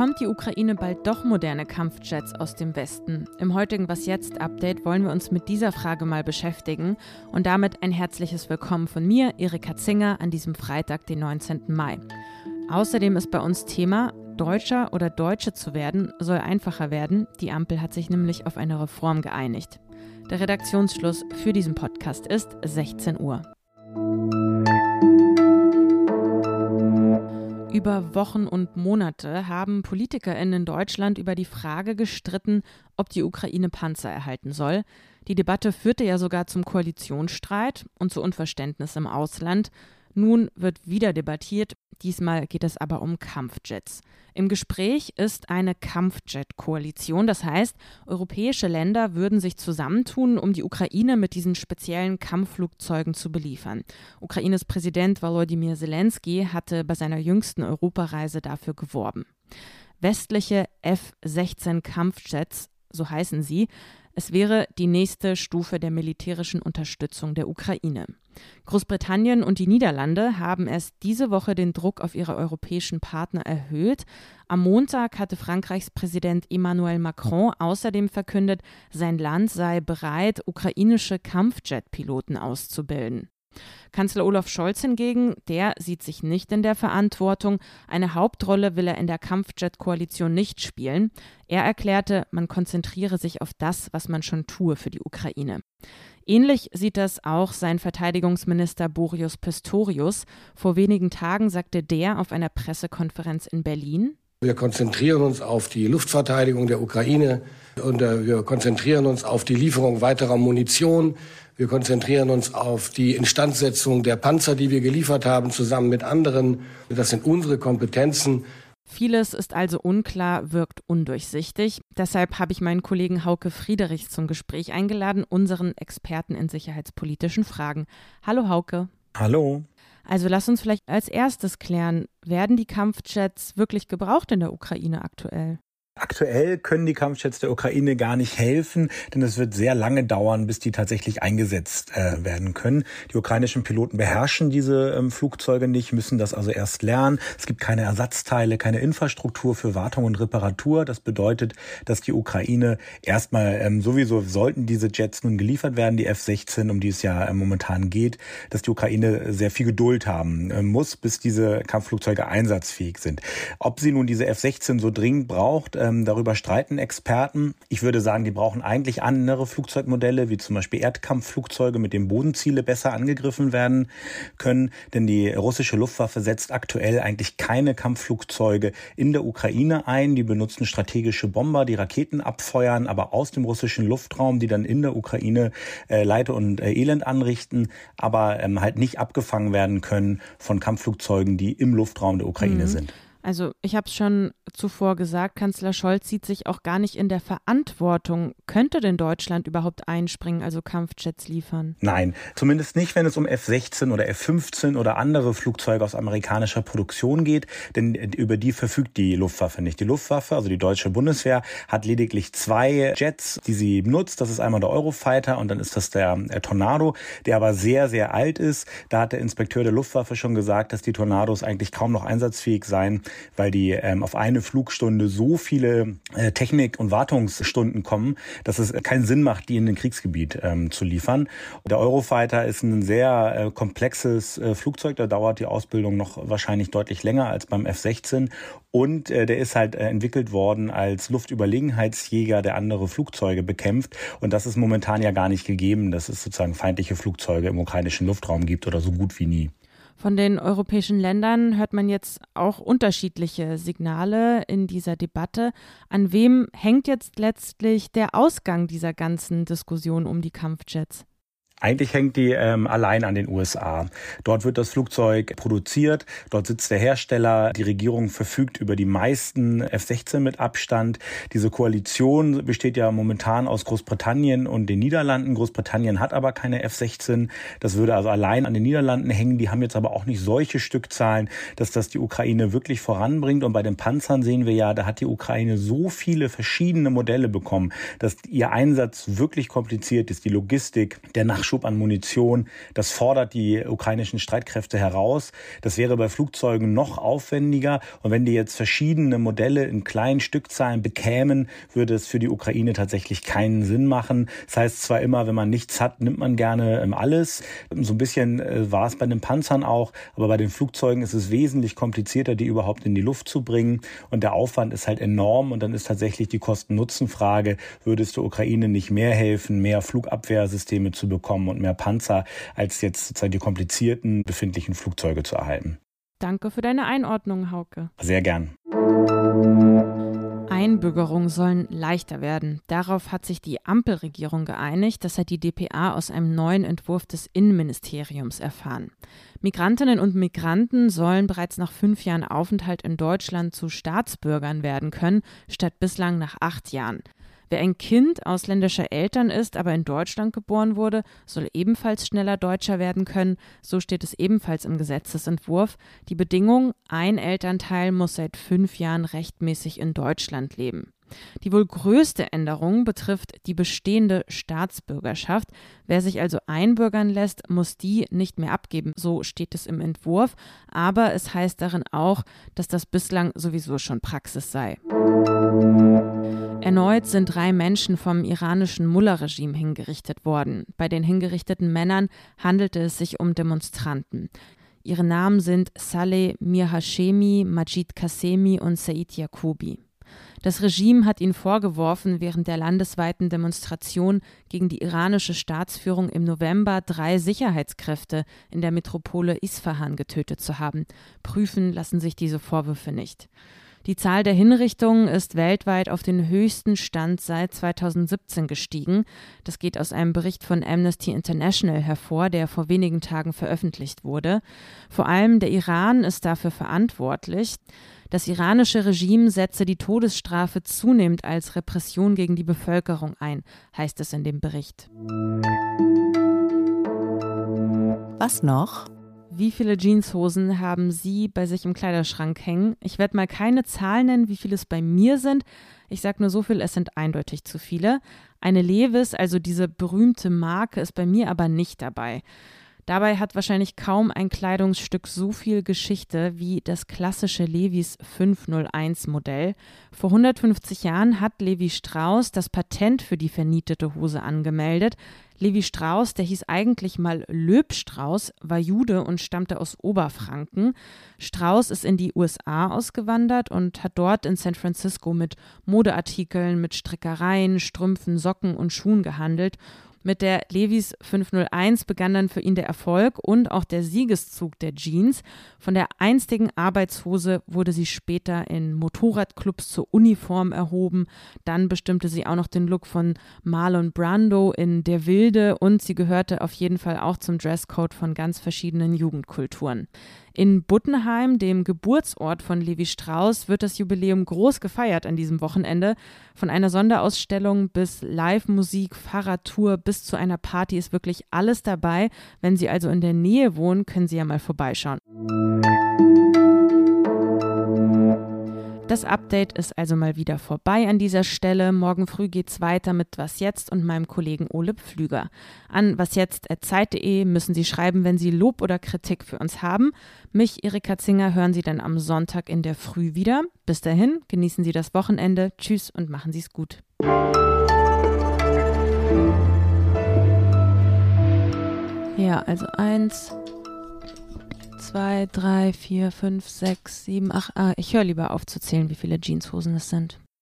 Bekommt die Ukraine bald doch moderne Kampfjets aus dem Westen? Im heutigen Was jetzt Update wollen wir uns mit dieser Frage mal beschäftigen und damit ein herzliches Willkommen von mir, Erika Zinger, an diesem Freitag, den 19. Mai. Außerdem ist bei uns Thema, Deutscher oder Deutsche zu werden, soll einfacher werden. Die Ampel hat sich nämlich auf eine Reform geeinigt. Der Redaktionsschluss für diesen Podcast ist 16 Uhr. Über Wochen und Monate haben PolitikerInnen in Deutschland über die Frage gestritten, ob die Ukraine Panzer erhalten soll. Die Debatte führte ja sogar zum Koalitionsstreit und zu Unverständnis im Ausland. Nun wird wieder debattiert, diesmal geht es aber um Kampfjets. Im Gespräch ist eine Kampfjet-Koalition, das heißt, europäische Länder würden sich zusammentun, um die Ukraine mit diesen speziellen Kampfflugzeugen zu beliefern. Ukraines Präsident Volodymyr Zelensky hatte bei seiner jüngsten Europareise dafür geworben. Westliche F-16 Kampfjets, so heißen sie, es wäre die nächste Stufe der militärischen Unterstützung der Ukraine. Großbritannien und die Niederlande haben erst diese Woche den Druck auf ihre europäischen Partner erhöht. Am Montag hatte Frankreichs Präsident Emmanuel Macron außerdem verkündet, sein Land sei bereit, ukrainische Kampfjet-Piloten auszubilden. Kanzler Olaf Scholz hingegen, der sieht sich nicht in der Verantwortung. Eine Hauptrolle will er in der Kampfjet-Koalition nicht spielen. Er erklärte, man konzentriere sich auf das, was man schon tue für die Ukraine. Ähnlich sieht das auch sein Verteidigungsminister Boris Pistorius. Vor wenigen Tagen sagte der auf einer Pressekonferenz in Berlin, wir konzentrieren uns auf die Luftverteidigung der Ukraine und äh, wir konzentrieren uns auf die Lieferung weiterer Munition. Wir konzentrieren uns auf die Instandsetzung der Panzer, die wir geliefert haben, zusammen mit anderen. Das sind unsere Kompetenzen. Vieles ist also unklar, wirkt undurchsichtig. Deshalb habe ich meinen Kollegen Hauke Friedrichs zum Gespräch eingeladen, unseren Experten in sicherheitspolitischen Fragen. Hallo Hauke. Hallo. Also lass uns vielleicht als erstes klären, werden die Kampfjets wirklich gebraucht in der Ukraine aktuell? Aktuell können die Kampfjets der Ukraine gar nicht helfen, denn es wird sehr lange dauern, bis die tatsächlich eingesetzt äh, werden können. Die ukrainischen Piloten beherrschen diese ähm, Flugzeuge nicht, müssen das also erst lernen. Es gibt keine Ersatzteile, keine Infrastruktur für Wartung und Reparatur. Das bedeutet, dass die Ukraine erstmal ähm, sowieso sollten diese Jets nun geliefert werden, die F-16, um die es ja äh, momentan geht, dass die Ukraine sehr viel Geduld haben äh, muss, bis diese Kampfflugzeuge einsatzfähig sind. Ob sie nun diese F-16 so dringend braucht, äh, ähm, darüber streiten Experten. Ich würde sagen, die brauchen eigentlich andere Flugzeugmodelle, wie zum Beispiel Erdkampfflugzeuge, mit denen Bodenziele besser angegriffen werden können. Denn die russische Luftwaffe setzt aktuell eigentlich keine Kampfflugzeuge in der Ukraine ein. Die benutzen strategische Bomber, die Raketen abfeuern, aber aus dem russischen Luftraum, die dann in der Ukraine äh, Leid und äh, Elend anrichten, aber ähm, halt nicht abgefangen werden können von Kampfflugzeugen, die im Luftraum der Ukraine mhm. sind. Also ich habe es schon zuvor gesagt, Kanzler Scholz sieht sich auch gar nicht in der Verantwortung. Könnte denn Deutschland überhaupt einspringen, also Kampfjets liefern? Nein, zumindest nicht, wenn es um F-16 oder F-15 oder andere Flugzeuge aus amerikanischer Produktion geht, denn über die verfügt die Luftwaffe nicht. Die Luftwaffe, also die deutsche Bundeswehr, hat lediglich zwei Jets, die sie benutzt. Das ist einmal der Eurofighter und dann ist das der, der Tornado, der aber sehr, sehr alt ist. Da hat der Inspekteur der Luftwaffe schon gesagt, dass die Tornados eigentlich kaum noch einsatzfähig seien weil die ähm, auf eine Flugstunde so viele äh, Technik- und Wartungsstunden kommen, dass es keinen Sinn macht, die in den Kriegsgebiet ähm, zu liefern. Der Eurofighter ist ein sehr äh, komplexes äh, Flugzeug, da dauert die Ausbildung noch wahrscheinlich deutlich länger als beim F-16 und äh, der ist halt äh, entwickelt worden als Luftüberlegenheitsjäger, der andere Flugzeuge bekämpft und das ist momentan ja gar nicht gegeben, dass es sozusagen feindliche Flugzeuge im ukrainischen Luftraum gibt oder so gut wie nie. Von den europäischen Ländern hört man jetzt auch unterschiedliche Signale in dieser Debatte. An wem hängt jetzt letztlich der Ausgang dieser ganzen Diskussion um die Kampfjets? Eigentlich hängt die ähm, allein an den USA. Dort wird das Flugzeug produziert, dort sitzt der Hersteller, die Regierung verfügt über die meisten F-16 mit Abstand. Diese Koalition besteht ja momentan aus Großbritannien und den Niederlanden. Großbritannien hat aber keine F-16. Das würde also allein an den Niederlanden hängen. Die haben jetzt aber auch nicht solche Stückzahlen, dass das die Ukraine wirklich voranbringt. Und bei den Panzern sehen wir ja, da hat die Ukraine so viele verschiedene Modelle bekommen, dass ihr Einsatz wirklich kompliziert ist. Die Logistik, der Nachschub Nachschub an Munition. Das fordert die ukrainischen Streitkräfte heraus. Das wäre bei Flugzeugen noch aufwendiger. Und wenn die jetzt verschiedene Modelle in kleinen Stückzahlen bekämen, würde es für die Ukraine tatsächlich keinen Sinn machen. Das heißt zwar immer, wenn man nichts hat, nimmt man gerne ähm, alles. So ein bisschen äh, war es bei den Panzern auch, aber bei den Flugzeugen ist es wesentlich komplizierter, die überhaupt in die Luft zu bringen. Und der Aufwand ist halt enorm. Und dann ist tatsächlich die Kosten-Nutzen-Frage, würde es der Ukraine nicht mehr helfen, mehr Flugabwehrsysteme zu bekommen und mehr Panzer, als jetzt sozusagen die komplizierten befindlichen Flugzeuge zu erhalten. Danke für deine Einordnung, Hauke. Sehr gern. Einbürgerungen sollen leichter werden. Darauf hat sich die Ampelregierung geeinigt. Das hat die DPA aus einem neuen Entwurf des Innenministeriums erfahren. Migrantinnen und Migranten sollen bereits nach fünf Jahren Aufenthalt in Deutschland zu Staatsbürgern werden können, statt bislang nach acht Jahren. Wer ein Kind ausländischer Eltern ist, aber in Deutschland geboren wurde, soll ebenfalls schneller Deutscher werden können. So steht es ebenfalls im Gesetzesentwurf. Die Bedingung, ein Elternteil muss seit fünf Jahren rechtmäßig in Deutschland leben. Die wohl größte Änderung betrifft die bestehende Staatsbürgerschaft. Wer sich also einbürgern lässt, muss die nicht mehr abgeben. So steht es im Entwurf. Aber es heißt darin auch, dass das bislang sowieso schon Praxis sei. Erneut sind drei Menschen vom iranischen Mullah-Regime hingerichtet worden. Bei den hingerichteten Männern handelte es sich um Demonstranten. Ihre Namen sind Saleh Mir Hashemi, Majid Kasemi und Said Yakubi. Das Regime hat ihnen vorgeworfen, während der landesweiten Demonstration gegen die iranische Staatsführung im November drei Sicherheitskräfte in der Metropole Isfahan getötet zu haben. Prüfen lassen sich diese Vorwürfe nicht. Die Zahl der Hinrichtungen ist weltweit auf den höchsten Stand seit 2017 gestiegen. Das geht aus einem Bericht von Amnesty International hervor, der vor wenigen Tagen veröffentlicht wurde. Vor allem der Iran ist dafür verantwortlich. Das iranische Regime setze die Todesstrafe zunehmend als Repression gegen die Bevölkerung ein, heißt es in dem Bericht. Was noch? Wie viele Jeanshosen haben Sie bei sich im Kleiderschrank hängen? Ich werde mal keine Zahl nennen, wie viele es bei mir sind. Ich sage nur so viel, es sind eindeutig zu viele. Eine Levis, also diese berühmte Marke, ist bei mir aber nicht dabei. Dabei hat wahrscheinlich kaum ein Kleidungsstück so viel Geschichte wie das klassische Levis 501 Modell. Vor 150 Jahren hat Levi Strauss das Patent für die vernietete Hose angemeldet. Levi Strauss, der hieß eigentlich mal Löbstrauß, war Jude und stammte aus Oberfranken. Strauss ist in die USA ausgewandert und hat dort in San Francisco mit Modeartikeln, mit Strickereien, Strümpfen, Socken und Schuhen gehandelt mit der Levis 501 begann dann für ihn der Erfolg und auch der Siegeszug der Jeans. Von der einstigen Arbeitshose wurde sie später in Motorradclubs zur Uniform erhoben. Dann bestimmte sie auch noch den Look von Marlon Brando in Der Wilde und sie gehörte auf jeden Fall auch zum Dresscode von ganz verschiedenen Jugendkulturen. In Buttenheim, dem Geburtsort von Levi Strauss, wird das Jubiläum groß gefeiert an diesem Wochenende. Von einer Sonderausstellung bis Live-Musik, Fahrradtour bis zu einer Party ist wirklich alles dabei. Wenn Sie also in der Nähe wohnen, können Sie ja mal vorbeischauen. Das Update ist also mal wieder vorbei an dieser Stelle. Morgen früh geht's weiter mit Was jetzt und meinem Kollegen Ole Pflüger. An wasjetzt.zeit.de müssen Sie schreiben, wenn Sie Lob oder Kritik für uns haben. Mich, Erika Zinger, hören Sie dann am Sonntag in der Früh wieder. Bis dahin, genießen Sie das Wochenende. Tschüss und machen Sie es gut. Ja, also eins, zwei, drei, vier, fünf, sechs, sieben, acht. Ah, ich höre lieber auf zu zählen, wie viele Jeanshosen es sind.